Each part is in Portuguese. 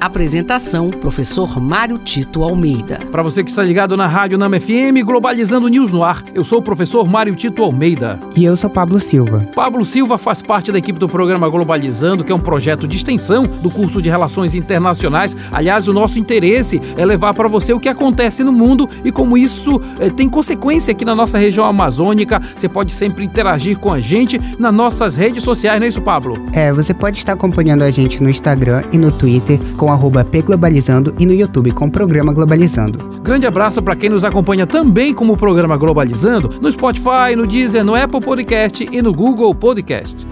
Apresentação: Professor Mário Tito Almeida. Para você que está ligado na Rádio Nama FM, Globalizando News no ar, eu sou o professor Mário Tito Almeida. E eu sou Pablo Silva. Pablo Silva faz parte da equipe do programa Globalizando, que é um projeto de extensão do curso de Relações Internacionais. Aliás, o nosso interesse é levar para você o que acontece no mundo e como isso eh, tem consequência aqui na nossa região amazônica. Você pode sempre interagir com a gente nas nossas redes sociais, não é isso, Pablo? É, você pode estar acompanhando a gente no Instagram e no Twitter com com arroba pglobalizando e no YouTube com o Programa Globalizando. Grande abraço para quem nos acompanha também como Programa Globalizando no Spotify, no Deezer, no Apple Podcast e no Google Podcast.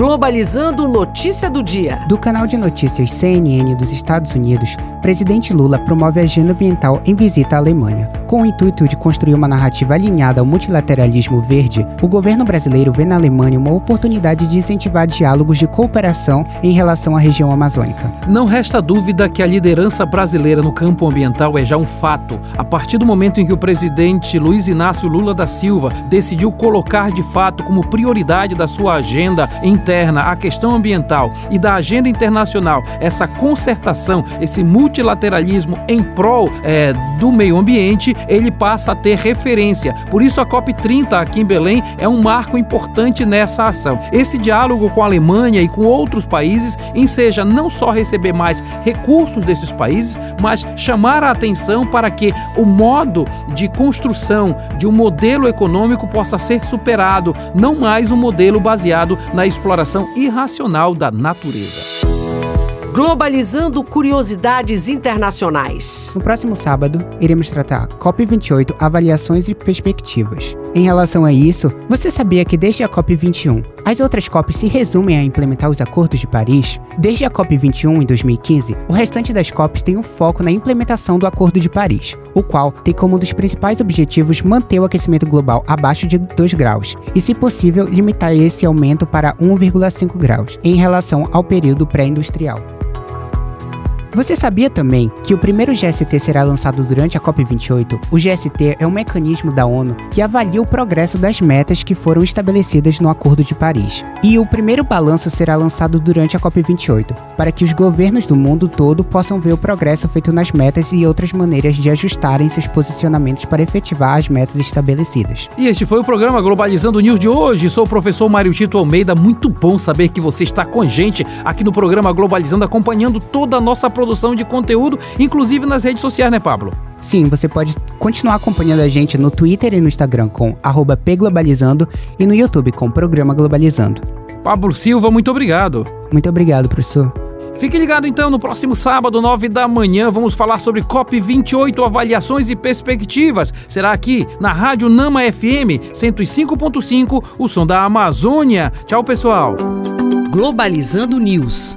Globalizando notícia do dia. Do canal de notícias CNN dos Estados Unidos, presidente Lula promove a agenda ambiental em visita à Alemanha. Com o intuito de construir uma narrativa alinhada ao multilateralismo verde, o governo brasileiro vê na Alemanha uma oportunidade de incentivar diálogos de cooperação em relação à região amazônica. Não resta dúvida que a liderança brasileira no campo ambiental é já um fato. A partir do momento em que o presidente Luiz Inácio Lula da Silva decidiu colocar de fato como prioridade da sua agenda interna a questão ambiental e da agenda internacional essa concertação, esse multilateralismo em prol é, do meio ambiente, ele passa a ter referência. Por isso, a COP30 aqui em Belém é um marco importante nessa ação. Esse diálogo com a Alemanha e com outros países enseja não só receber mais recursos desses países, mas chamar a atenção para que o modo de construção de um modelo econômico possa ser superado, não mais um modelo baseado na exploração irracional da natureza. Globalizando curiosidades internacionais. No próximo sábado, iremos tratar COP28 avaliações e perspectivas. Em relação a isso, você sabia que desde a COP21, as outras COPs se resumem a implementar os acordos de Paris? Desde a COP21 em 2015, o restante das COPs tem um foco na implementação do Acordo de Paris, o qual tem como um dos principais objetivos manter o aquecimento global abaixo de 2 graus e, se possível, limitar esse aumento para 1,5 graus em relação ao período pré-industrial. Você sabia também que o primeiro GST será lançado durante a COP28? O GST é um mecanismo da ONU que avalia o progresso das metas que foram estabelecidas no Acordo de Paris. E o primeiro balanço será lançado durante a COP28, para que os governos do mundo todo possam ver o progresso feito nas metas e outras maneiras de ajustarem seus posicionamentos para efetivar as metas estabelecidas. E este foi o programa Globalizando News de hoje. Sou o professor Mário Tito Almeida. Muito bom saber que você está com a gente aqui no programa Globalizando, acompanhando toda a nossa produção de conteúdo, inclusive nas redes sociais, né, Pablo? Sim, você pode continuar acompanhando a gente no Twitter e no Instagram com pglobalizando e no YouTube com Programa Globalizando. Pablo Silva, muito obrigado. Muito obrigado, professor. Fique ligado então no próximo sábado, 9 da manhã, vamos falar sobre COP28, avaliações e perspectivas. Será aqui na Rádio Nama FM 105.5, o som da Amazônia. Tchau, pessoal. Globalizando News